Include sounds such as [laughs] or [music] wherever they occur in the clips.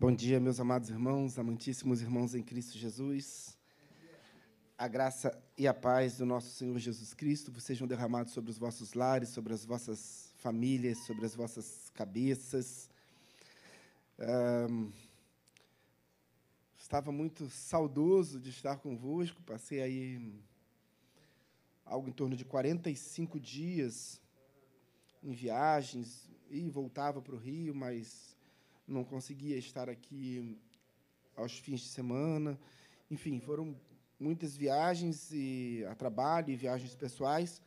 Bom dia, meus amados irmãos, amantíssimos irmãos em Cristo Jesus. A graça e a paz do nosso Senhor Jesus Cristo sejam derramados sobre os vossos lares, sobre as vossas famílias, sobre as vossas cabeças. Um, estava muito saudoso de estar convosco, passei aí algo em torno de 45 dias em viagens e voltava para o Rio, mas não conseguia estar aqui aos fins de semana. Enfim, foram muitas viagens e a trabalho e viagens pessoais.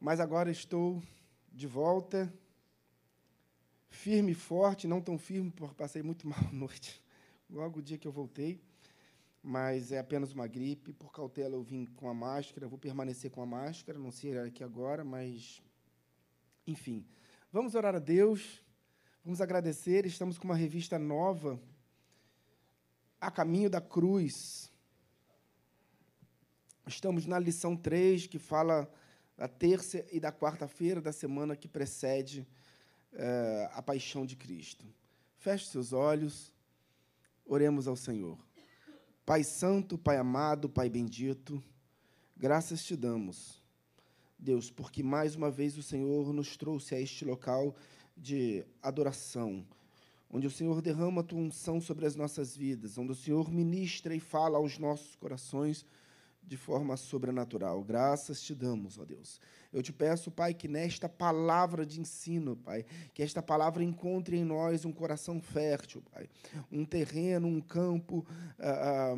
Mas agora estou de volta, firme e forte, não tão firme, porque passei muito mal à [laughs] noite, logo o dia que eu voltei. Mas é apenas uma gripe. Por cautela, eu vim com a máscara. Vou permanecer com a máscara. Não sei aqui agora, mas. Enfim. Vamos orar a Deus Vamos agradecer, estamos com uma revista nova, A Caminho da Cruz. Estamos na lição 3, que fala da terça e da quarta-feira da semana que precede eh, a paixão de Cristo. Feche seus olhos, oremos ao Senhor. Pai Santo, Pai amado, Pai bendito, graças te damos, Deus, porque mais uma vez o Senhor nos trouxe a este local de adoração, onde o Senhor derrama a tua unção sobre as nossas vidas, onde o Senhor ministra e fala aos nossos corações de forma sobrenatural. Graças te damos, ó Deus. Eu te peço, Pai, que nesta palavra de ensino, Pai, que esta palavra encontre em nós um coração fértil, Pai, um terreno, um campo ah, ah,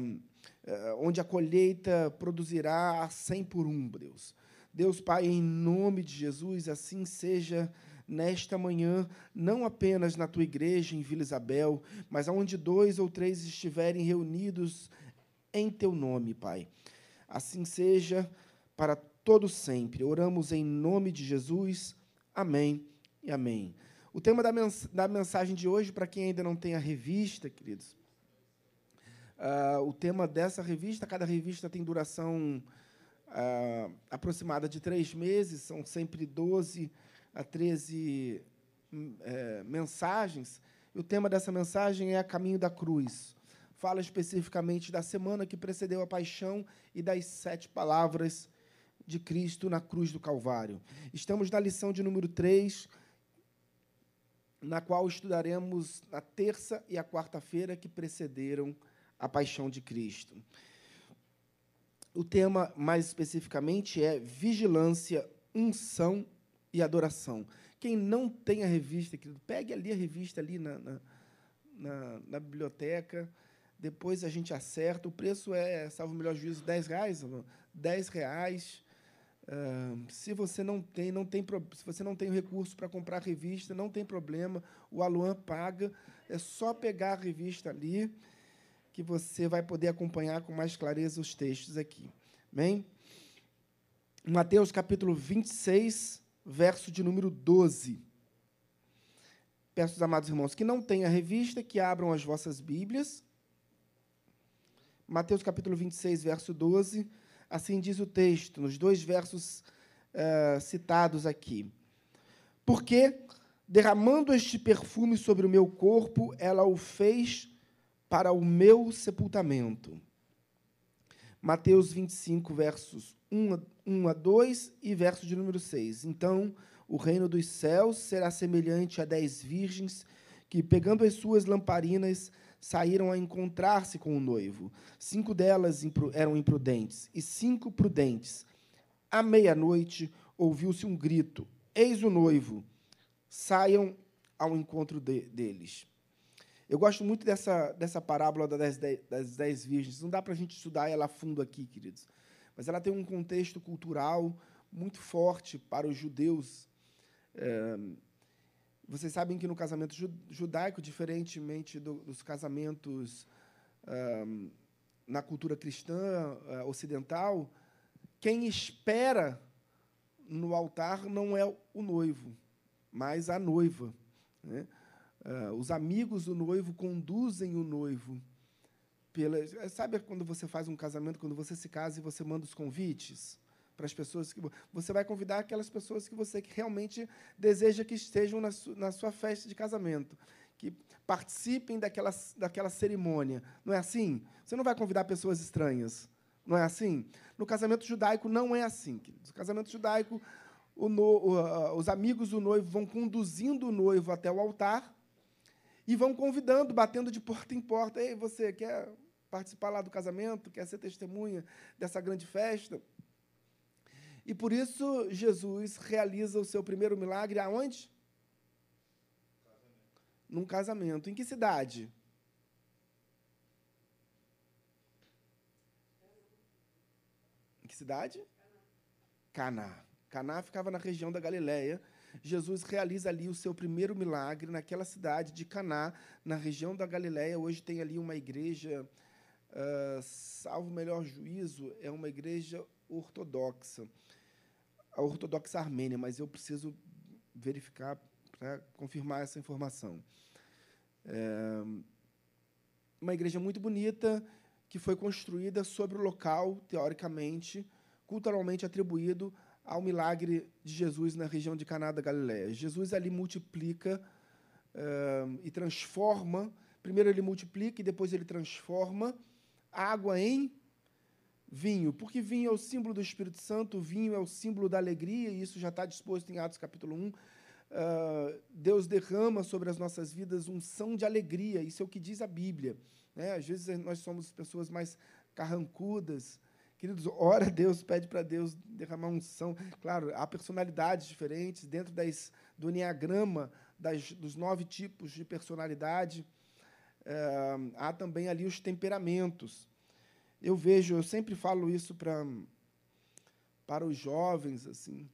ah onde a colheita produzirá a cem por um, Deus. Deus, Pai, em nome de Jesus, assim seja nesta manhã, não apenas na tua igreja em Vila Isabel, mas aonde dois ou três estiverem reunidos em teu nome, Pai. Assim seja para todo sempre. Oramos em nome de Jesus. Amém e amém. O tema da, mens da mensagem de hoje, para quem ainda não tem a revista, queridos, uh, o tema dessa revista, cada revista tem duração uh, aproximada de três meses, são sempre 12 a 13 é, mensagens. E o tema dessa mensagem é a caminho da cruz. Fala especificamente da semana que precedeu a paixão e das sete palavras de Cristo na cruz do Calvário. Estamos na lição de número 3, na qual estudaremos na terça e a quarta-feira que precederam a paixão de Cristo. O tema, mais especificamente, é vigilância, unção e adoração. Quem não tem a revista, querido, pegue ali a revista ali na, na, na, na biblioteca, depois a gente acerta. O preço é, salvo o melhor juízo, 10 reais. 10 reais. Uh, se você não tem, não tem se você não tem recurso para comprar a revista, não tem problema. O Aluan paga. É só pegar a revista ali que você vai poder acompanhar com mais clareza os textos aqui. Bem? Mateus capítulo 26, verso de número 12. Peço aos amados irmãos que não tenham a revista, que abram as vossas Bíblias. Mateus capítulo 26, verso 12. Assim diz o texto, nos dois versos uh, citados aqui. Porque, derramando este perfume sobre o meu corpo, ela o fez para o meu sepultamento. Mateus 25, versos 1 a 2 e verso de número 6. Então, o reino dos céus será semelhante a dez virgens que, pegando as suas lamparinas, saíram a encontrar-se com o noivo. Cinco delas eram imprudentes e cinco prudentes. À meia-noite, ouviu-se um grito: Eis o noivo, saiam ao encontro de, deles. Eu gosto muito dessa, dessa parábola das dez, das dez virgens. Não dá para a gente estudar ela a fundo aqui, queridos. Mas ela tem um contexto cultural muito forte para os judeus. É, vocês sabem que no casamento judaico, diferentemente do, dos casamentos é, na cultura cristã é, ocidental, quem espera no altar não é o noivo, mas a noiva. Né? Uh, os amigos do noivo conduzem o noivo. Pela, sabe quando você faz um casamento, quando você se casa e você manda os convites para as pessoas que você vai convidar aquelas pessoas que você realmente deseja que estejam na, su, na sua festa de casamento. que participem daquela, daquela cerimônia. Não é assim? Você não vai convidar pessoas estranhas. Não é assim? No casamento judaico não é assim. No casamento judaico, no, os amigos do noivo vão conduzindo o noivo até o altar e vão convidando, batendo de porta em porta. Ei, você quer participar lá do casamento? Quer ser testemunha dessa grande festa? E por isso Jesus realiza o seu primeiro milagre aonde? Casamento. Num casamento. Em que cidade? Em que cidade? Caná. Caná ficava na região da Galiléia. Jesus realiza ali o seu primeiro milagre naquela cidade de Caná, na região da Galiléia. Hoje tem ali uma igreja, uh, salvo o melhor juízo, é uma igreja ortodoxa, a ortodoxa armênia, mas eu preciso verificar para confirmar essa informação. É uma igreja muito bonita que foi construída sobre o local, teoricamente, culturalmente atribuído ao milagre de Jesus na região de Caná da Galiléia. Jesus ali multiplica uh, e transforma. Primeiro ele multiplica e depois ele transforma água em vinho. Porque vinho é o símbolo do Espírito Santo, vinho é o símbolo da alegria, e isso já está disposto em Atos capítulo 1. Uh, Deus derrama sobre as nossas vidas unção de alegria, isso é o que diz a Bíblia. Né? Às vezes nós somos pessoas mais carrancudas, Queridos, ora a Deus, pede para Deus derramar unção. Claro, há personalidades diferentes dentro das, do Enneagrama, das, dos nove tipos de personalidade. É, há também ali os temperamentos. Eu vejo, eu sempre falo isso para, para os jovens, assim,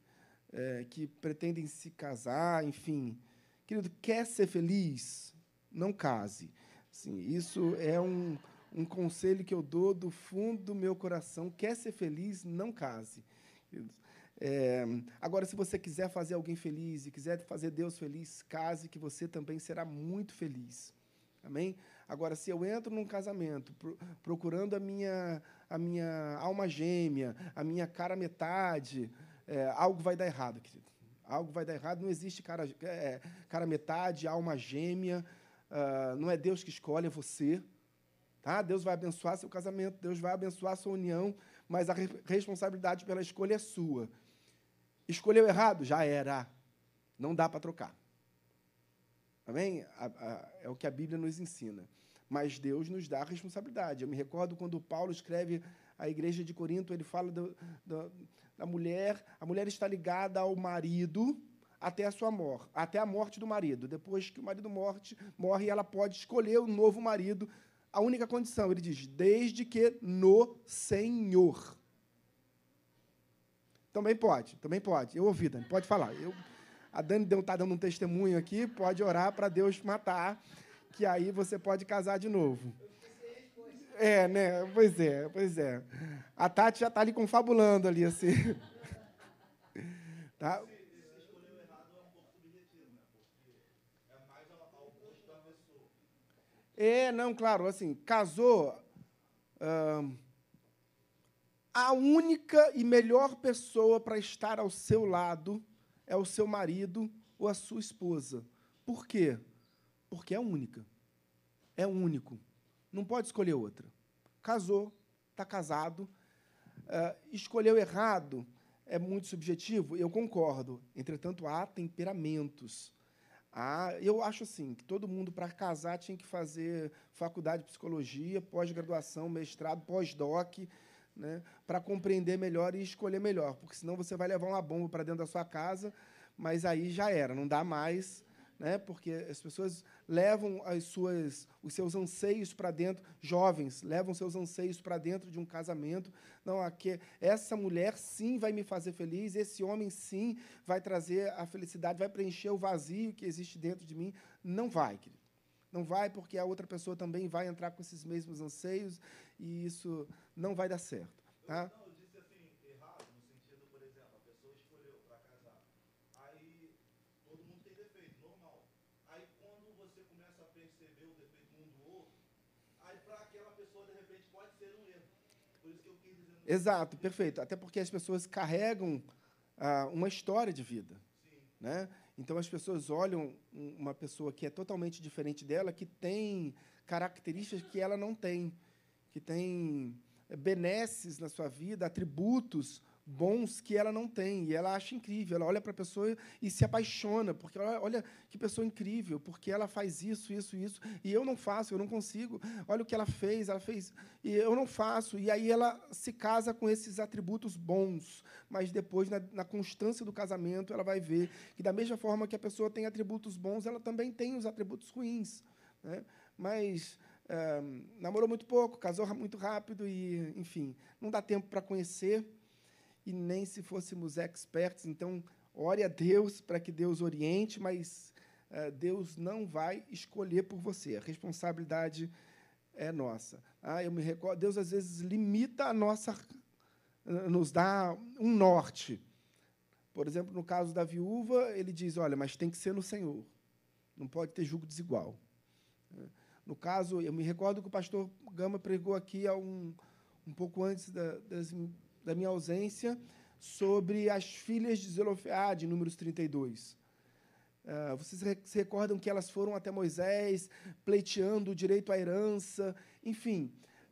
é, que pretendem se casar, enfim. Querido, quer ser feliz? Não case. Assim, isso é um um conselho que eu dou do fundo do meu coração: quer ser feliz, não case. É, agora, se você quiser fazer alguém feliz e quiser fazer Deus feliz, case, que você também será muito feliz. Amém? Agora, se eu entro num casamento procurando a minha, a minha alma gêmea, a minha cara metade, é, algo vai dar errado, querido. Algo vai dar errado. Não existe cara, é, cara metade, alma gêmea. Uh, não é Deus que escolhe, é você. Tá? Deus vai abençoar seu casamento, Deus vai abençoar sua união, mas a re responsabilidade pela escolha é sua. Escolheu errado? Já era. Não dá para trocar. Amém? A, é o que a Bíblia nos ensina. Mas Deus nos dá a responsabilidade. Eu me recordo quando Paulo escreve à igreja de Corinto, ele fala do, do, da mulher, a mulher está ligada ao marido até a sua morte, até a morte do marido. Depois que o marido morte, morre, ela pode escolher o novo marido a única condição, ele diz, desde que no Senhor. Também pode, também pode. Eu ouvi, Dani, pode falar. Eu, a Dani está dando um testemunho aqui, pode orar para Deus matar, que aí você pode casar de novo. É, né? Pois é, pois é. A Tati já está ali confabulando ali, assim. [laughs] Tá? É, não, claro, assim, casou. a única e melhor pessoa para estar ao seu lado é o seu marido ou a sua esposa. Por quê? Porque é única. É único. Não pode escolher outra. Casou, está casado. Uh, escolheu errado é muito subjetivo, eu concordo. Entretanto, há temperamentos. Ah, eu acho assim que todo mundo para casar tinha que fazer faculdade de psicologia, pós-graduação, mestrado, pós-doc, né, para compreender melhor e escolher melhor, porque senão você vai levar uma bomba para dentro da sua casa, mas aí já era, não dá mais né? porque as pessoas levam as suas, os seus anseios para dentro, jovens levam seus anseios para dentro de um casamento. Não, aqui, essa mulher sim vai me fazer feliz, esse homem sim vai trazer a felicidade, vai preencher o vazio que existe dentro de mim. Não vai, querido. Não vai, porque a outra pessoa também vai entrar com esses mesmos anseios e isso não vai dar certo. Tá? Exato, perfeito. Até porque as pessoas carregam ah, uma história de vida. Né? Então as pessoas olham uma pessoa que é totalmente diferente dela, que tem características que ela não tem, que tem benesses na sua vida, atributos bons que ela não tem. E ela acha incrível. Ela olha para a pessoa e se apaixona, porque ela, olha que pessoa incrível, porque ela faz isso, isso, isso, e eu não faço, eu não consigo. Olha o que ela fez, ela fez, e eu não faço. E aí ela se casa com esses atributos bons, mas depois, na, na constância do casamento, ela vai ver que, da mesma forma que a pessoa tem atributos bons, ela também tem os atributos ruins. Né? Mas. É, namorou muito pouco, casou muito rápido e, enfim, não dá tempo para conhecer e nem se fôssemos experts. Então, ore a Deus para que Deus oriente, mas uh, Deus não vai escolher por você. A responsabilidade é nossa. Ah, eu me recordo, Deus às vezes limita a nossa, uh, nos dá um norte. Por exemplo, no caso da viúva, ele diz: olha, mas tem que ser no Senhor. Não pode ter julgo desigual. No caso, eu me recordo que o pastor Gama pregou aqui há um, um pouco antes da, das da minha ausência sobre as filhas de Zelofeade, números 32. Uh, ah, vocês se recordam que elas foram até Moisés, pleiteando o direito à herança, enfim.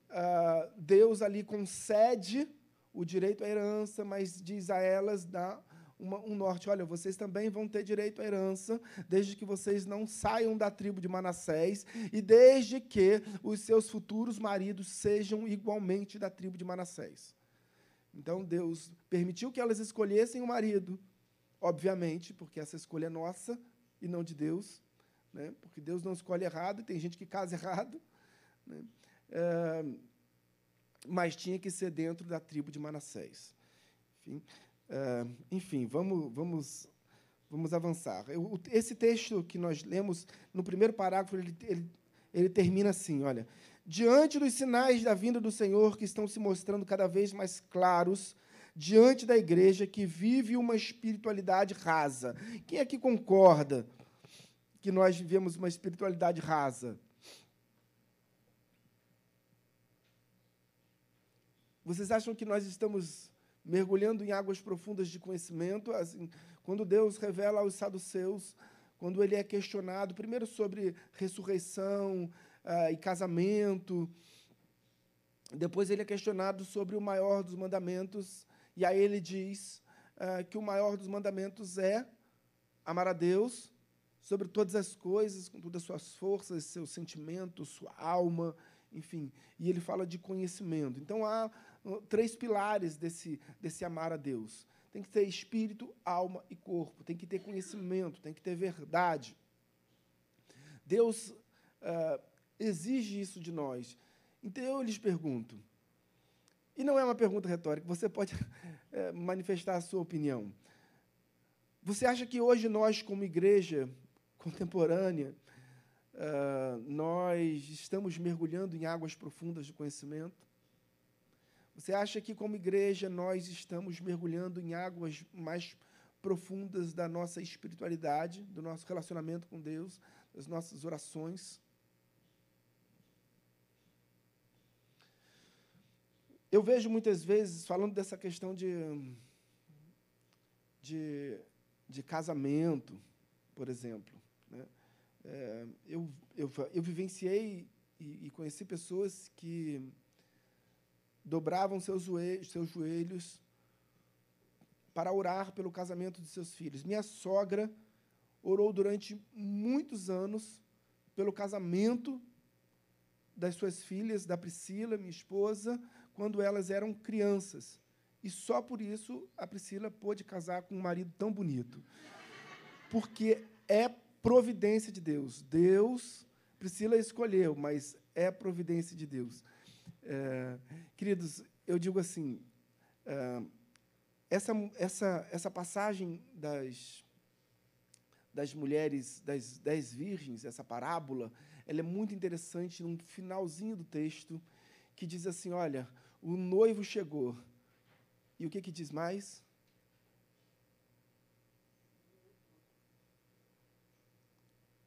Uh, Deus ali concede o direito à herança, mas diz a elas, dá uma, um norte: olha, vocês também vão ter direito à herança, desde que vocês não saiam da tribo de Manassés e desde que os seus futuros maridos sejam igualmente da tribo de Manassés. Então Deus permitiu que elas escolhessem o marido, obviamente, porque essa escolha é nossa e não de Deus, né? porque Deus não escolhe errado, tem gente que casa errado. Né? É, mas tinha que ser dentro da tribo de Manassés. Enfim, é, enfim vamos, vamos, vamos avançar. Eu, esse texto que nós lemos, no primeiro parágrafo, ele, ele, ele termina assim: olha diante dos sinais da vinda do Senhor que estão se mostrando cada vez mais claros diante da igreja que vive uma espiritualidade rasa. Quem aqui concorda que nós vivemos uma espiritualidade rasa? Vocês acham que nós estamos mergulhando em águas profundas de conhecimento? Assim, quando Deus revela aos saduceus, quando ele é questionado, primeiro sobre ressurreição, uh, e casamento. Depois ele é questionado sobre o maior dos mandamentos, e aí ele diz uh, que o maior dos mandamentos é amar a Deus sobre todas as coisas, com todas as suas forças, seus sentimentos, sua alma, enfim. E ele fala de conhecimento. Então há três pilares desse, desse amar a Deus. Tem que ter espírito, alma e corpo. Tem que ter conhecimento, tem que ter verdade. Deus uh, exige isso de nós. Então eu lhes pergunto, e não é uma pergunta retórica, você pode [laughs] é, manifestar a sua opinião. Você acha que hoje nós, como igreja contemporânea, uh, nós estamos mergulhando em águas profundas de conhecimento? Você acha que, como igreja, nós estamos mergulhando em águas mais profundas da nossa espiritualidade, do nosso relacionamento com Deus, das nossas orações? Eu vejo muitas vezes, falando dessa questão de, de, de casamento, por exemplo, né? é, eu, eu, eu vivenciei e, e, conheci pessoas que dobravam seus joelhos, seus joelhos para orar pelo casamento de seus filhos. Minha sogra orou durante muitos anos pelo casamento das suas filhas, da Priscila, minha esposa, quando elas eram crianças. E só por isso a Priscila pôde casar com um marido tão bonito. Porque é providência de Deus. Deus, Priscila escolheu, mas é providência de Deus. É, queridos, eu digo assim: é, essa, essa, essa passagem das, das mulheres, das dez virgens, essa parábola, ela é muito interessante no finalzinho do texto, que diz assim: olha, o noivo chegou. E o que, que diz mais?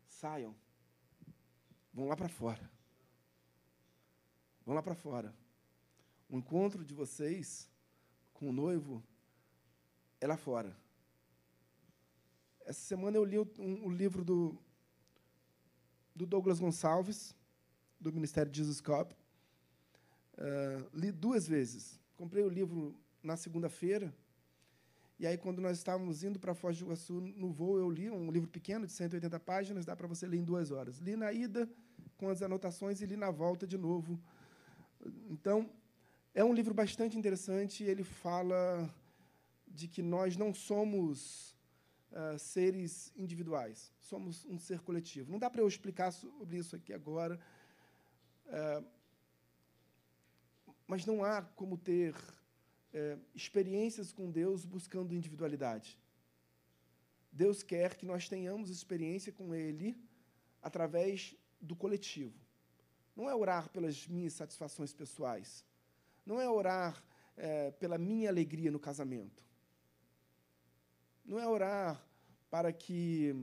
Saiam. Vão lá para fora. Vão lá para fora. O encontro de vocês com o noivo é lá fora. Essa semana eu li o, um, o livro do, do Douglas Gonçalves, do Ministério Jesus Cop. Uh, li duas vezes. Comprei o livro na segunda-feira, e aí, quando nós estávamos indo para Foz do Iguaçu no voo, eu li um livro pequeno, de 180 páginas, dá para você ler em duas horas. Li na ida, com as anotações, e li na volta de novo. Então, é um livro bastante interessante. Ele fala de que nós não somos uh, seres individuais, somos um ser coletivo. Não dá para eu explicar sobre isso aqui agora, uh, mas não há como ter uh, experiências com Deus buscando individualidade. Deus quer que nós tenhamos experiência com Ele através do coletivo. Não é orar pelas minhas satisfações pessoais. Não é orar é, pela minha alegria no casamento. Não é orar para que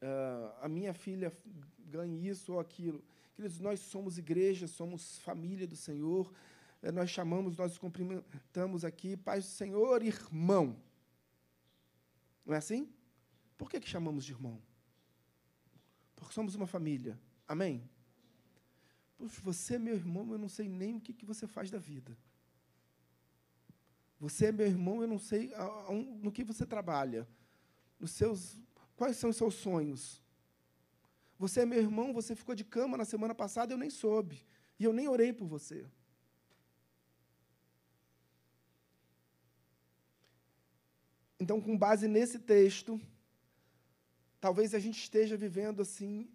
uh, a minha filha ganhe isso ou aquilo. Queridos, nós somos igreja, somos família do Senhor. É, nós chamamos, nós cumprimentamos aqui, Pai do Senhor, irmão. Não é assim? Por que, que chamamos de irmão? Porque somos uma família. Amém? Poxa, você é meu irmão, eu não sei nem o que, que você faz da vida. Você é meu irmão, eu não sei no que você trabalha. Nos seus, quais são os seus sonhos? Você é meu irmão, você ficou de cama na semana passada, eu nem soube. E eu nem orei por você. Então, com base nesse texto, talvez a gente esteja vivendo assim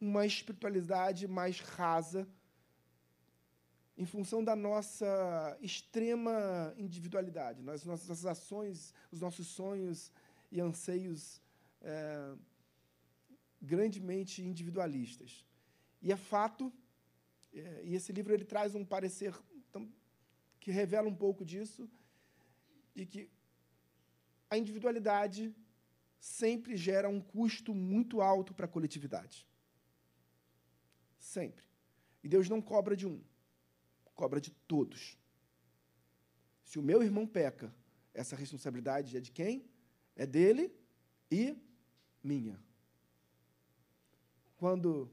uma espiritualidade mais rasa, em função da nossa extrema individualidade, nas nossas ações, os nossos sonhos e anseios é, grandemente individualistas. E é fato, é, e esse livro ele traz um parecer que revela um pouco disso, de que a individualidade sempre gera um custo muito alto para a coletividade. Sempre. E Deus não cobra de um cobra de todos. Se o meu irmão peca, essa responsabilidade é de quem? É dele e minha. Quando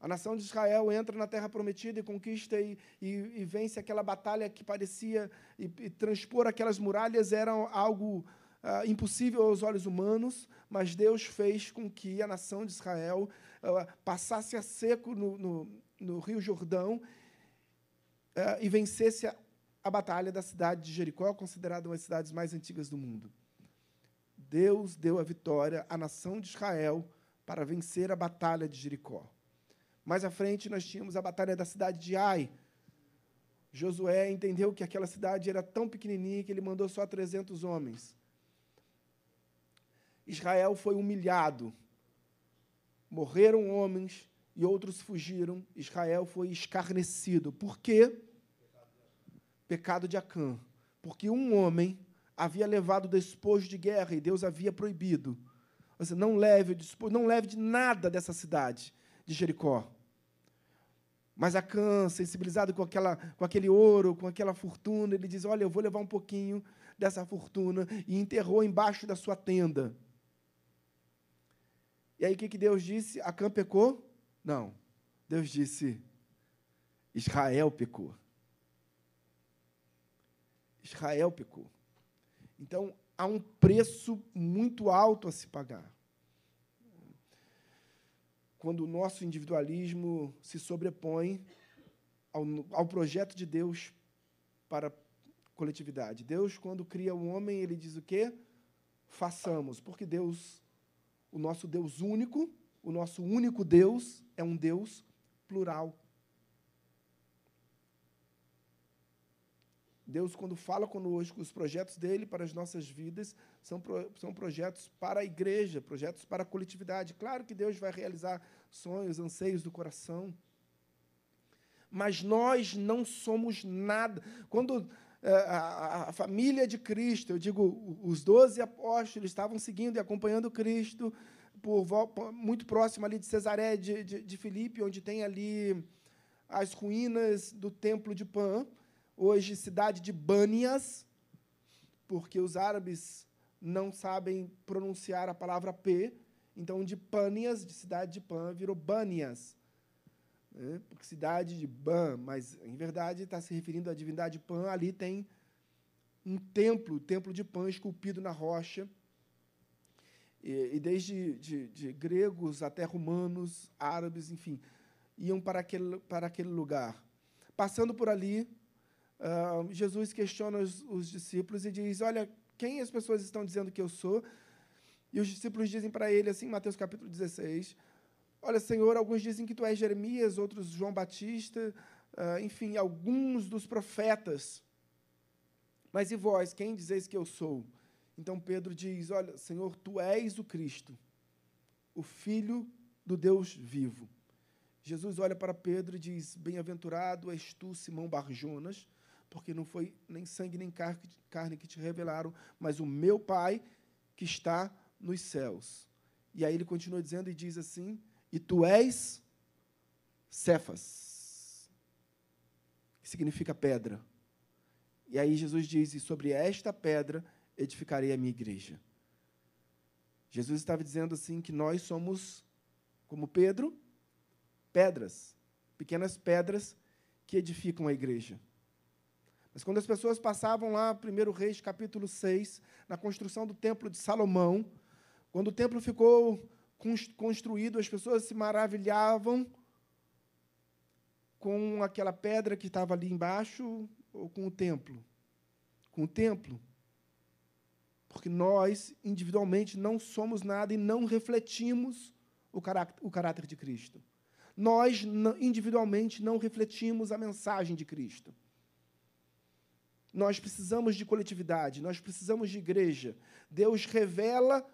a nação de Israel entra na terra prometida e conquista e, e, e vence aquela batalha que parecia e, e transpor aquelas muralhas era algo uh, impossível aos olhos humanos, mas Deus fez com que a nação de Israel uh, passasse a seco no, no, no Rio Jordão uh, e vencesse a, a batalha da cidade de Jericó, considerada uma das cidades mais antigas do mundo. Deus deu a vitória à nação de Israel para vencer a batalha de Jericó. Mais à frente, nós tínhamos a batalha da cidade de Ai. Josué entendeu que aquela cidade era tão pequenininha que ele mandou só 300 homens. Israel foi humilhado. Morreram homens e outros fugiram. Israel foi escarnecido. Por quê? pecado de Acã, porque um homem havia levado despojo de guerra e Deus havia proibido. Você não leve não leve de nada dessa cidade de Jericó. Mas Acã, sensibilizado com, aquela, com aquele ouro, com aquela fortuna, ele diz: Olha, eu vou levar um pouquinho dessa fortuna, e enterrou embaixo da sua tenda. E aí o que, que Deus disse? Acã pecou? Não. Deus disse: Israel pecou. Israel pecou. Então, há um preço muito alto a se pagar. Quando o nosso individualismo se sobrepõe ao, ao projeto de Deus para a coletividade. Deus, quando cria o homem, ele diz o quê? Façamos, porque Deus, o nosso Deus único, o nosso único Deus, é um Deus plural. Deus, quando fala conosco, os projetos dele para as nossas vidas são, pro, são projetos para a igreja, projetos para a coletividade. Claro que Deus vai realizar sonhos, anseios do coração, mas nós não somos nada. Quando é, a, a, família de Cristo, eu digo, os doze apóstolos estavam seguindo e acompanhando Cristo por, muito próximo ali de Cesaré de, de, de Filipe, onde tem ali as ruínas do templo de Pan hoje cidade de Banias, porque os árabes não sabem pronunciar a palavra P, então de Pânias, de cidade de Pan, virou Bânias. Né? Porque cidade de Ban, mas em verdade está se referindo à divindade Pan, ali tem um templo, o templo de Pan, esculpido na rocha. E, e desde de, de gregos até romanos, árabes, enfim, iam para aquele, para aquele lugar. Passando por ali, uh, Jesus questiona os, os discípulos e diz: Olha, quem as pessoas estão dizendo que eu sou? E os discípulos dizem para ele, assim, Mateus capítulo 16, Olha, Senhor, alguns dizem que tu és Jeremias, outros João Batista, uh, enfim, alguns dos profetas. Mas e vós, quem dizeis que eu sou? Então Pedro diz: Olha, Senhor, tu és o Cristo, o Filho do Deus vivo. Jesus olha para Pedro e diz: Bem-aventurado és tu, Simão Barjonas, porque não foi nem sangue nem carne que te revelaram, mas o meu Pai que está nos céus. E aí ele continua dizendo e diz assim: E tu és Cefas, que significa pedra. E aí Jesus diz: E sobre esta pedra edificarei a minha igreja. Jesus estava dizendo assim que nós somos, como Pedro, pedras, pequenas pedras que edificam a igreja. Mas quando as pessoas passavam lá, 1 Reis, capítulo 6, na construção do templo de Salomão, quando o templo ficou construído, as pessoas se maravilhavam com aquela pedra que estava ali embaixo ou com o templo? Com o templo. Porque nós, individualmente, não somos nada e não refletimos o o caráter de Cristo. Nós, individualmente, não refletimos a mensagem de Cristo. Nós precisamos de coletividade, nós precisamos de igreja. Deus revela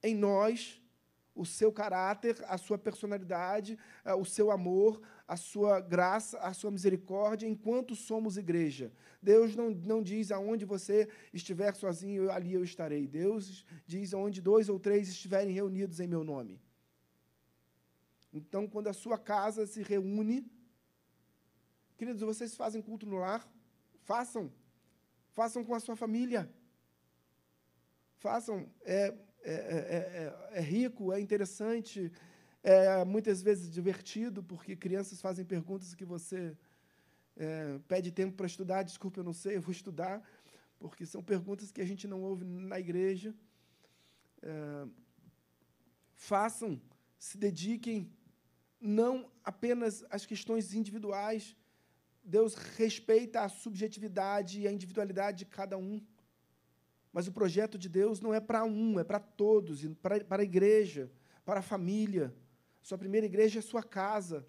em nós o seu caráter, a sua personalidade, eh, o seu amor, a sua graça, a sua misericórdia, enquanto somos igreja. Deus não, não diz aonde você estiver sozinho, ali eu estarei. Deus diz aonde dois ou três estiverem reunidos em meu nome. Então, quando a sua casa se reúne, queridos, vocês fazem culto no lar? Façam. Façam com a sua família. Façam. É, é, é, é, rico, é interessante, é muitas vezes divertido, porque crianças fazem perguntas que você é, pede tempo para estudar. Desculpa, eu não sei, eu vou estudar, porque são perguntas que a gente não ouve na igreja. É, façam, se dediquem não apenas às questões individuais, Deus respeita a subjetividade e a individualidade de cada um. Mas o projeto de Deus não é para um, é para todos, para, para a igreja, para a família. Sua primeira igreja é sua casa.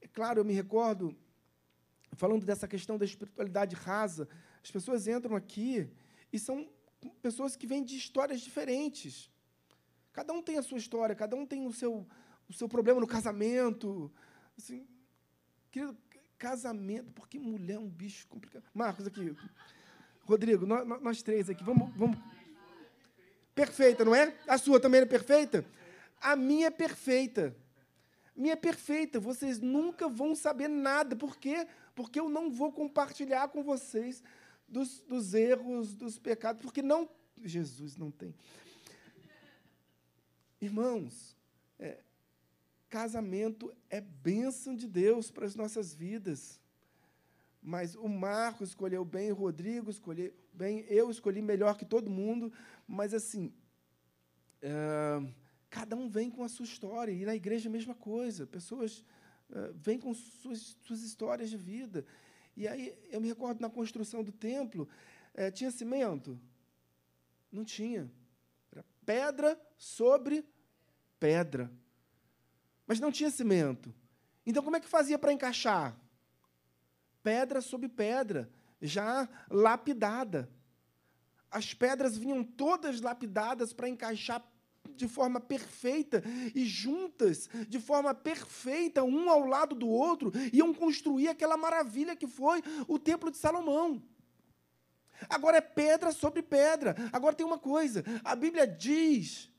É claro, eu me recordo, falando dessa questão da espiritualidade rasa, as pessoas entram aqui e são pessoas que vêm de histórias diferentes. Cada um tem a sua história, cada um tem o seu, o seu problema no casamento. Assim, Querido, casamento, porque mulher é um bicho complicado. Marcos, aqui. Rodrigo, nós, nós três aqui, vamos, vamos. Perfeita, não é? A sua também é perfeita? A minha é perfeita. Minha é perfeita. Vocês nunca vão saber nada. Por quê? Porque eu não vou compartilhar com vocês dos, dos erros, dos pecados, porque não. Jesus não tem. Irmãos, é, Casamento é bênção de Deus para as nossas vidas. Mas o Marco escolheu bem, o Rodrigo escolheu bem, eu escolhi melhor que todo mundo, mas assim, uh, cada um vem com a sua história, e na igreja a mesma coisa, pessoas uh, vêm com suas, suas histórias de vida. E aí eu me recordo na construção do templo, uh, tinha cimento? Não tinha. Era pedra sobre pedra mas não tinha cimento. Então, como é que fazia para encaixar? Pedra sobre pedra, já lapidada. As pedras vinham todas lapidadas para encaixar de forma perfeita e juntas, de forma perfeita, um ao lado do outro, iam construir aquela maravilha que foi o Templo de Salomão. Agora é pedra sobre pedra. Agora tem uma coisa: a Bíblia diz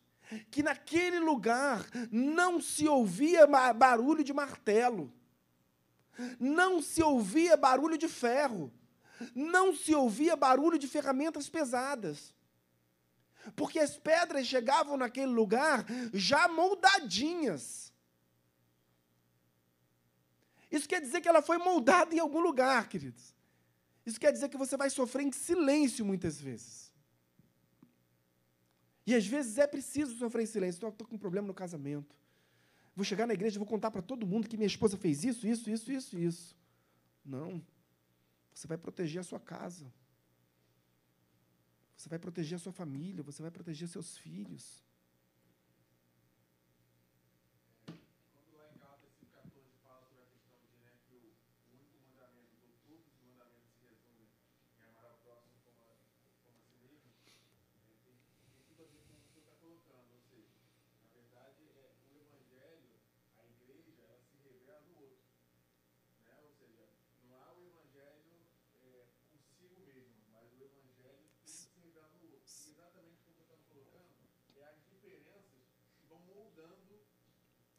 que naquele lugar não se ouvia barulho de martelo, não se ouvia barulho de ferro, não se ouvia barulho de ferramentas pesadas. Porque as pedras chegavam naquele lugar já moldadinhas. Isso quer dizer que ela foi moldada em algum lugar, queridos. Isso quer dizer que você vai sofrer em silêncio muitas vezes. E às vezes é preciso sofrer em silêncio. Estou com um problema no casamento. Vou chegar na igreja e vou contar para todo mundo que minha esposa fez isso, isso, isso, isso, isso. Não. Você vai proteger a sua casa. Você vai proteger a sua família, você vai proteger seus filhos.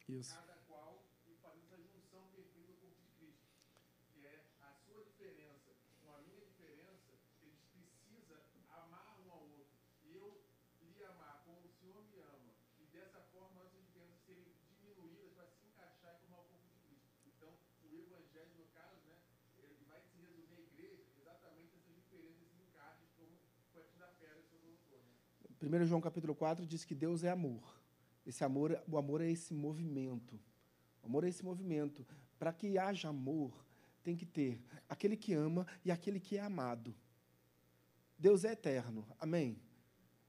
Isso. Cada qual e fazendo essa junção perfeita do corpo de Cristo. Que é a sua diferença com a minha diferença, eles precisam amar um ao outro. E eu lhe amar como o Senhor me ama. E dessa forma nossas diferenças serem diminuídas para se encaixar e formar o corpo de Cristo. Então, o Evangelho, no caso, né, ele vai se resumir à igreja exatamente essas diferenças, esses encaixes, como aqui da pedra que o Senhor colocou. Né? 1 João capítulo 4 diz que Deus é amor. Esse amor, o amor é esse movimento. O amor é esse movimento. Para que haja amor, tem que ter aquele que ama e aquele que é amado. Deus é eterno. Amém?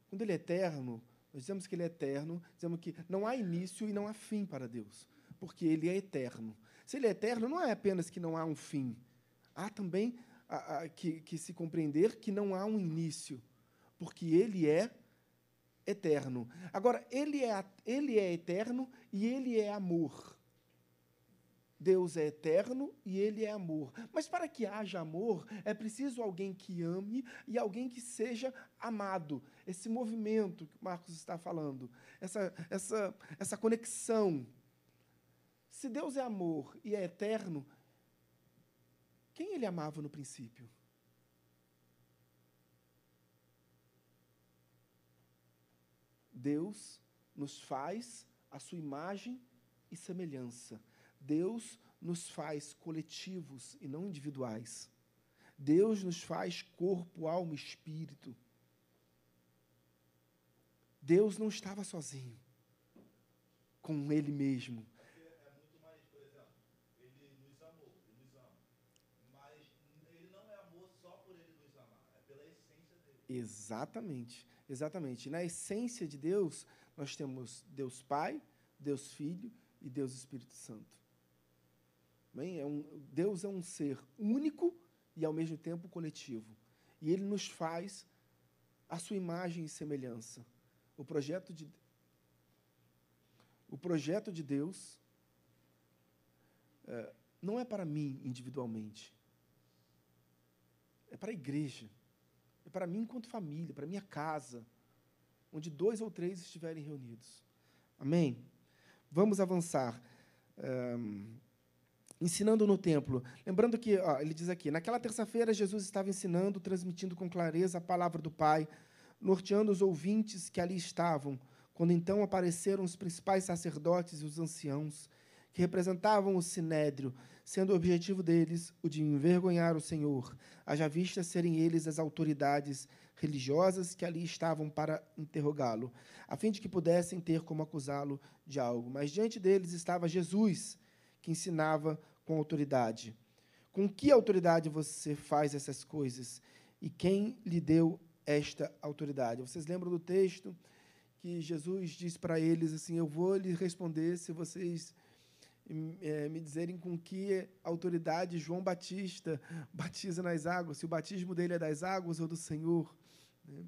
Quando Ele é eterno, nós dizemos que Ele é eterno, dizemos que não há início e não há fim para Deus, porque Ele é eterno. Se Ele é eterno, não é apenas que não há um fim, há também a, a, que, que se compreender que não há um início, porque Ele é eterno eterno. Agora, ele é, ele é eterno e ele é amor. Deus é eterno e ele é amor. Mas para que haja amor, é preciso alguém que ame e alguém que seja amado. Esse movimento que Marcos está falando, essa, essa, essa conexão. Se Deus é amor e é eterno, quem ele amava no princípio? Deus nos faz a sua imagem e semelhança. Deus nos faz coletivos e não individuais. Deus nos faz corpo, alma e espírito. Deus não estava sozinho com Ele mesmo. Exatamente. Exatamente. Na essência de Deus, nós temos Deus Pai, Deus Filho e Deus Espírito Santo. Bem, é um, Deus é um ser único e, ao mesmo tempo, coletivo. E ele nos faz a sua imagem e semelhança. O projeto de, o projeto de Deus é, não é para mim individualmente, é para a igreja para mim enquanto família, para minha casa, onde dois ou três estiverem reunidos. Amém? Vamos avançar. Um, ensinando no templo. Lembrando que, ó, ele diz aqui: naquela terça-feira, Jesus estava ensinando, transmitindo com clareza a palavra do Pai, norteando os ouvintes que ali estavam, quando então apareceram os principais sacerdotes e os anciãos, que representavam o sinédrio, sendo o objetivo deles o de envergonhar o Senhor, haja vista serem eles as autoridades religiosas que ali estavam para interrogá-lo, a fim de que pudessem ter como acusá-lo de algo. Mas diante deles estava Jesus, que ensinava com autoridade. Com que autoridade você faz essas coisas? E quem lhe deu esta autoridade? Vocês lembram do texto que Jesus diz para eles assim: Eu vou lhes responder se vocês me dizerem com que autoridade João Batista batiza nas águas, se o batismo dele é das águas ou do Senhor. Né?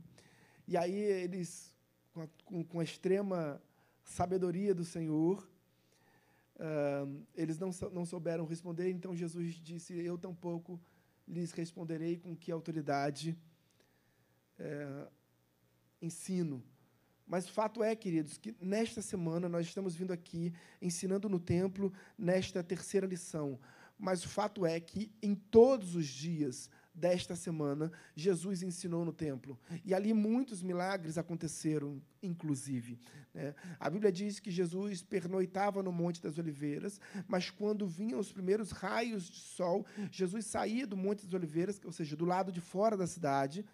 E aí eles, com a, com, a extrema sabedoria do Senhor, uh, eles não, não souberam responder, então Jesus disse: Eu tampouco lhes responderei com que autoridade uh, ensino. Mas o fato é, queridos, que nesta semana nós estamos vindo aqui ensinando no templo nesta terceira lição. Mas o fato é que em todos os dias desta semana, Jesus ensinou no templo. E ali muitos milagres aconteceram, inclusive. Né? A Bíblia diz que Jesus pernoitava no Monte das Oliveiras, mas quando vinham os primeiros raios de sol, Jesus saía do Monte das Oliveiras, ou seja, do lado de fora da cidade.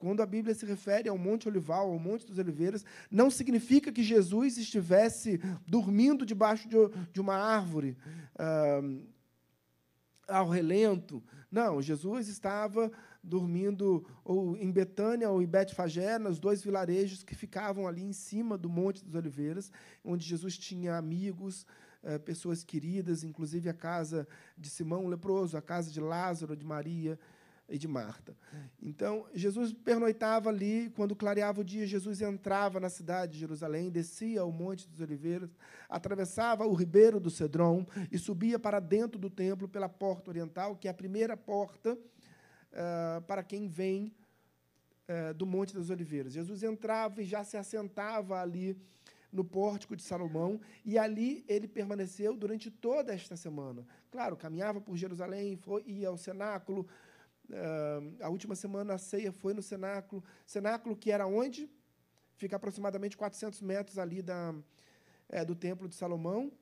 Quando a Bíblia se refere ao Monte Olival, ao Monte das Oliveiras, não significa que Jesus estivesse dormindo debaixo de, uma árvore. Uh, ao relento. Não, Jesus estava dormindo ou em Betânia ou em Betfagé, nos dois vilarejos que ficavam ali em cima do Monte das Oliveiras, onde Jesus tinha amigos, eh, pessoas queridas, inclusive a casa de Simão o leproso, a casa de Lázaro, de Maria, e de Marta. Então, Jesus pernoitava ali, quando clareava o dia, Jesus entrava na cidade de Jerusalém, descia ao Monte dos Oliveiras, atravessava o ribeiro do Cedron e subia para dentro do templo pela porta oriental, que é a primeira porta uh, para quem vem uh, do Monte das Oliveiras. Jesus entrava e já se assentava ali no pórtico de Salomão, e ali ele permaneceu durante toda esta semana. Claro, caminhava por Jerusalém, foi, ia ao cenáculo, a última semana a ceia foi no cenáculo. Cenáculo que era onde? Fica aproximadamente 400 metros ali da, é, do Templo de Salomão.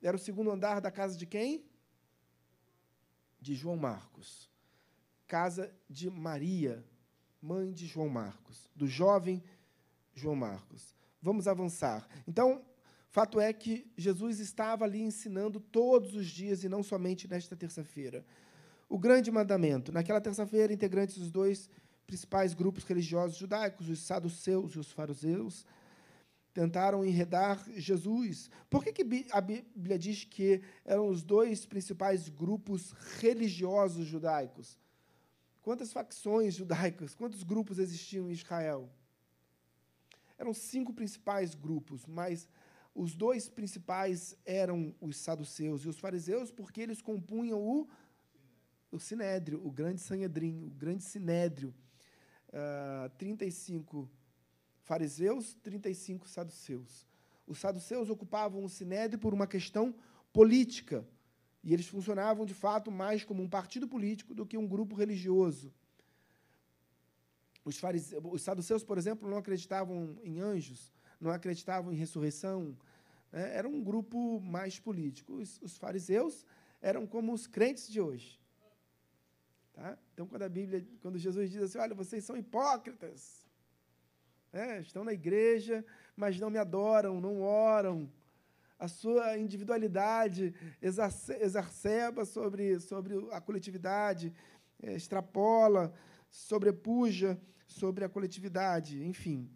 Era o segundo andar da casa de quem? De João Marcos. Casa de Maria, mãe de João Marcos, do jovem João Marcos. Vamos avançar. Então, fato é que Jesus estava ali ensinando todos os dias e não somente nesta terça-feira o grande mandamento. Naquela terça-feira, integrantes dos dois principais grupos religiosos judaicos, os saduceus e os fariseus, tentaram enredar Jesus. Por que, que a Bíblia diz que eram os dois principais grupos religiosos judaicos? Quantas facções judaicas, quantos grupos existiam em Israel? Eram cinco principais grupos, mas os dois principais eram os saduceus e os fariseus, porque eles compunham o o Sinédrio, o grande Sanhedrim, o grande Sinédrio. Uh, ah, 35 fariseus, 35 saduceus. Os saduceus ocupavam o Sinédrio por uma questão política, e eles funcionavam, de fato, mais como um partido político do que um grupo religioso. Os, fariseus, os saduceus, por exemplo, não acreditavam em anjos, não acreditavam em ressurreição, né? era um grupo mais político. Os, os fariseus eram como os crentes de hoje. Tá? Então, quando a Bíblia, quando Jesus diz assim, olha, vocês são hipócritas, né? estão na igreja, mas não me adoram, não oram, a sua individualidade exacerba sobre, sobre a coletividade, é, extrapola, sobrepuja sobre a coletividade, enfim.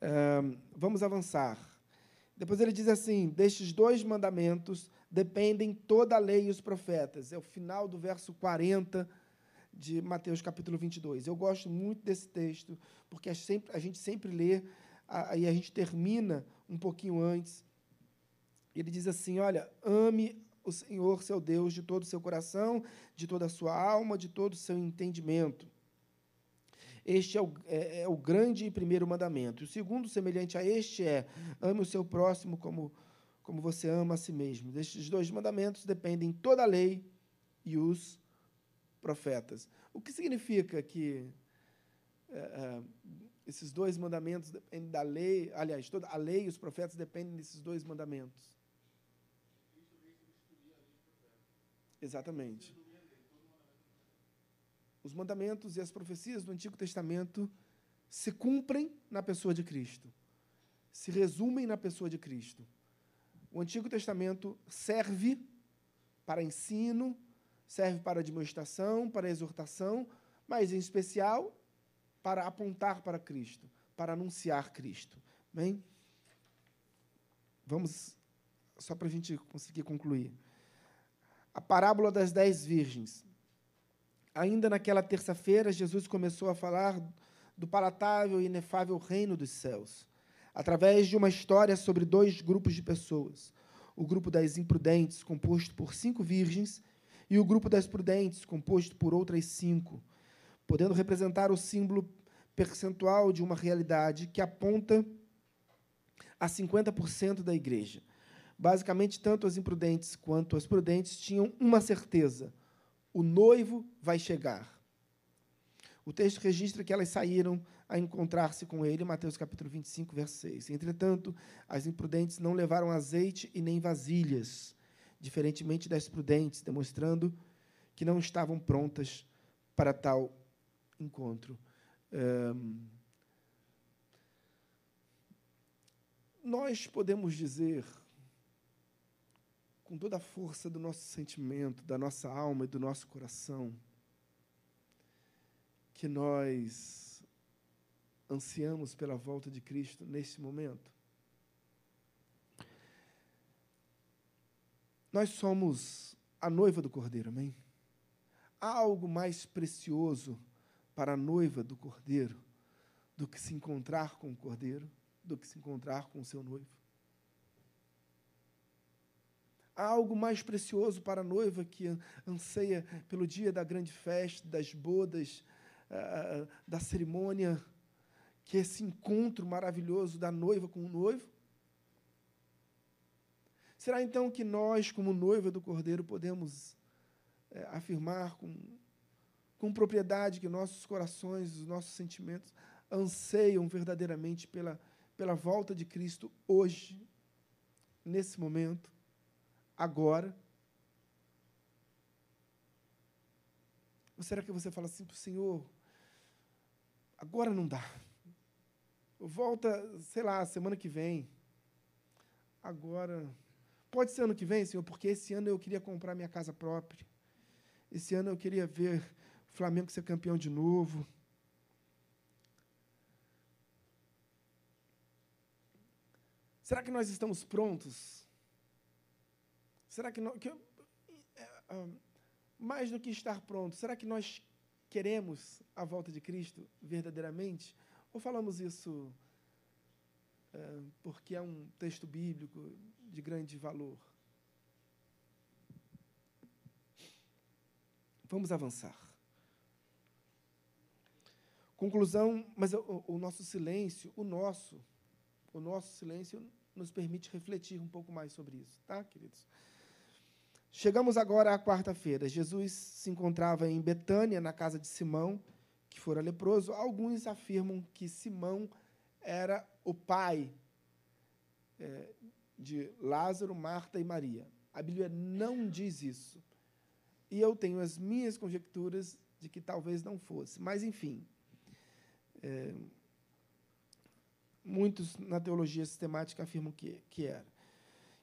É, vamos avançar. Depois ele diz assim: destes dois mandamentos dependem toda a lei e os profetas. É o final do verso 40 de Mateus capítulo 22. Eu gosto muito desse texto, porque a gente sempre lê e a gente termina um pouquinho antes. Ele diz assim: Olha, ame o Senhor, seu Deus, de todo o seu coração, de toda a sua alma, de todo o seu entendimento. Este é o, é, é o grande e primeiro mandamento. O segundo, semelhante a este, é: ame o seu próximo como como você ama a si mesmo. Destes dois mandamentos dependem toda a lei e os profetas. O que significa que é, é, esses dois mandamentos dependem da lei? Aliás, toda a lei e os profetas dependem desses dois mandamentos. Exatamente. Os mandamentos e as profecias do Antigo Testamento se cumprem na pessoa de Cristo, se resumem na pessoa de Cristo. O Antigo Testamento serve para ensino, serve para demonstração, para exortação, mas em especial para apontar para Cristo, para anunciar Cristo. Bem? Vamos, só para a gente conseguir concluir. A parábola das dez virgens. Ainda naquela terça-feira, Jesus começou a falar do palatável e inefável reino dos céus através de uma história sobre dois grupos de pessoas. O grupo das imprudentes, composto por cinco virgens, e o grupo das prudentes, composto por outras cinco, podendo representar o símbolo percentual de uma realidade que aponta a 50% da igreja. Basicamente, tanto as imprudentes quanto as prudentes tinham uma certeza: o noivo vai chegar. O texto registra que elas saíram a encontrar-se com ele, Mateus capítulo 25, verso 6. Entretanto, as imprudentes não levaram azeite e nem vasilhas, diferentemente das prudentes, demonstrando que não estavam prontas para tal encontro. Um, nós podemos dizer, com toda a força do nosso sentimento, da nossa alma e do nosso coração, que nós ansiamos pela volta de Cristo neste momento? Nós somos a noiva do Cordeiro, amém? Há algo mais precioso para a noiva do Cordeiro do que se encontrar com o Cordeiro, do que se encontrar com o seu noivo? Há algo mais precioso para a noiva que anseia pelo dia da grande festa, das bodas, da cerimônia, que esse encontro maravilhoso da noiva com o noivo? Será então que nós, como noiva do Cordeiro, podemos é, afirmar com, com propriedade que nossos corações, os nossos sentimentos anseiam verdadeiramente pela, pela volta de Cristo hoje, nesse momento, agora? Ou será que você fala assim para o Senhor, agora não dá. Volta, sei lá, semana que vem. Agora. Pode ser ano que vem, Senhor, porque esse ano eu queria comprar minha casa própria. Esse ano eu queria ver o Flamengo ser campeão de novo. Será que nós estamos prontos? Será que, nós, que é, mais do que estar pronto, será que nós queremos a volta de Cristo verdadeiramente? Ou falamos isso é, porque é um texto bíblico de grande valor? Vamos avançar. Conclusão, mas o, o, nosso silêncio, o nosso, o nosso silêncio nos permite refletir um pouco mais sobre isso, tá, queridos? Chegamos agora à quarta-feira. Jesus se encontrava em Betânia, na casa de Simão, que fora leproso. Alguns afirmam que Simão era o pai é, de Lázaro, Marta e Maria. A Bíblia não diz isso. E eu tenho as minhas conjecturas de que talvez não fosse. Mas, enfim. É, muitos na teologia sistemática afirmam que, que era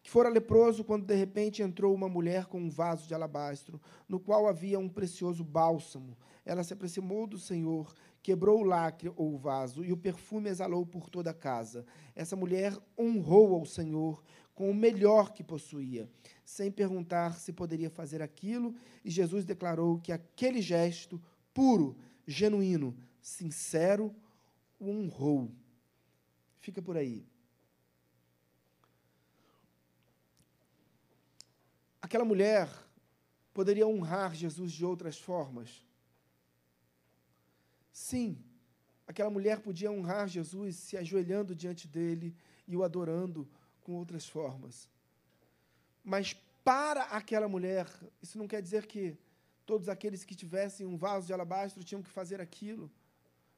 que fora leproso quando de repente entrou uma mulher com um vaso de alabastro, no qual havia um precioso bálsamo. Ela se aproximou do Senhor, quebrou o lacre ou o vaso, e o perfume exalou por toda a casa. Essa mulher honrou ao Senhor com o melhor que possuía, sem perguntar se poderia fazer aquilo, e Jesus declarou que aquele gesto puro, genuíno, sincero, o honrou. Fica por aí. Aquela mulher poderia honrar Jesus de outras formas. Sim, aquela mulher podia honrar Jesus se ajoelhando diante dele e o adorando com outras formas. Mas para aquela mulher, isso não quer dizer que todos aqueles que tivessem um vaso de alabastro tinham que fazer aquilo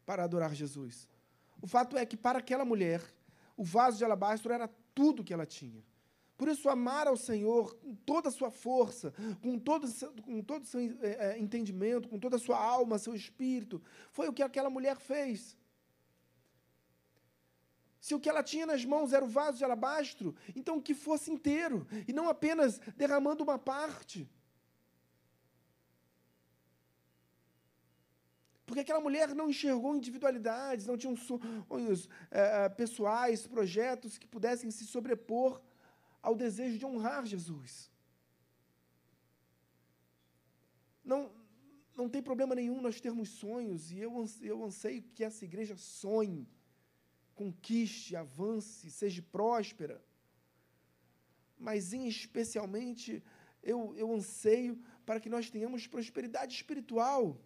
para adorar Jesus. O fato é que para aquela mulher, o vaso de alabastro era tudo que ela tinha. Por isso, amar ao Senhor com toda a sua força, com todo, com todo o seu é, é, entendimento, com toda a sua alma, seu espírito, foi o que aquela mulher fez. Se o que ela tinha nas mãos era o vaso de alabastro, então que fosse inteiro, e não apenas derramando uma parte. Porque aquela mulher não enxergou individualidades, não tinha sonhos é, pessoais, projetos que pudessem se sobrepor ao desejo de honrar Jesus. Não, não tem problema nenhum nós termos sonhos, e eu, eu anseio que essa igreja sonhe, conquiste, avance, seja próspera. Mas, em especialmente, eu, eu anseio para que nós tenhamos prosperidade espiritual.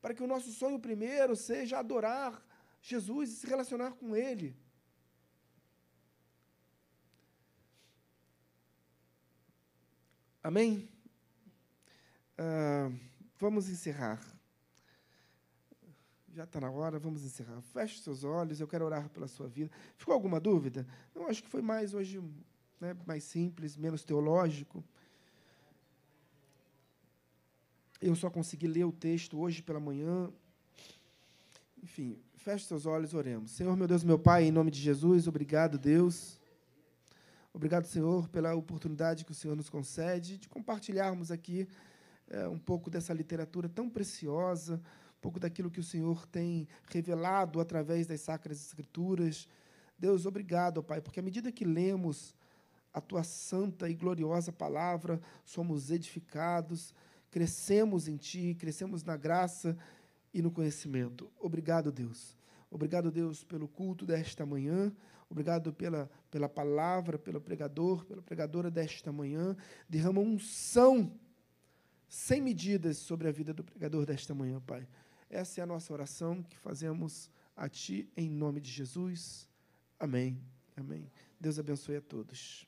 Para que o nosso sonho primeiro seja adorar Jesus e se relacionar com Ele. Amém? Ah, vamos encerrar. Já está na hora, vamos encerrar. Feche seus olhos, eu quero orar pela sua vida. Ficou alguma dúvida? Eu acho que foi mais hoje, né, mais simples, menos teológico. Eu só consegui ler o texto hoje pela manhã. Enfim, feche seus olhos, oremos. Senhor, meu Deus, meu Pai, em nome de Jesus, obrigado, Deus. Obrigado, Senhor, pela oportunidade que o Senhor nos concede de compartilharmos aqui é, um pouco dessa literatura tão preciosa, um pouco daquilo que o Senhor tem revelado através das Sacras Escrituras. Deus, obrigado, Pai, porque à medida que lemos a tua santa e gloriosa palavra, somos edificados, crescemos em Ti, crescemos na graça e no conhecimento. Obrigado, Deus. Obrigado, Deus, pelo culto desta manhã. Obrigado pela, pela palavra, pelo pregador, pela pregadora desta manhã. Derrama unção sem medidas sobre a vida do pregador desta manhã, Pai. Essa é a nossa oração que fazemos a Ti em nome de Jesus. Amém. Amém. Deus abençoe a todos.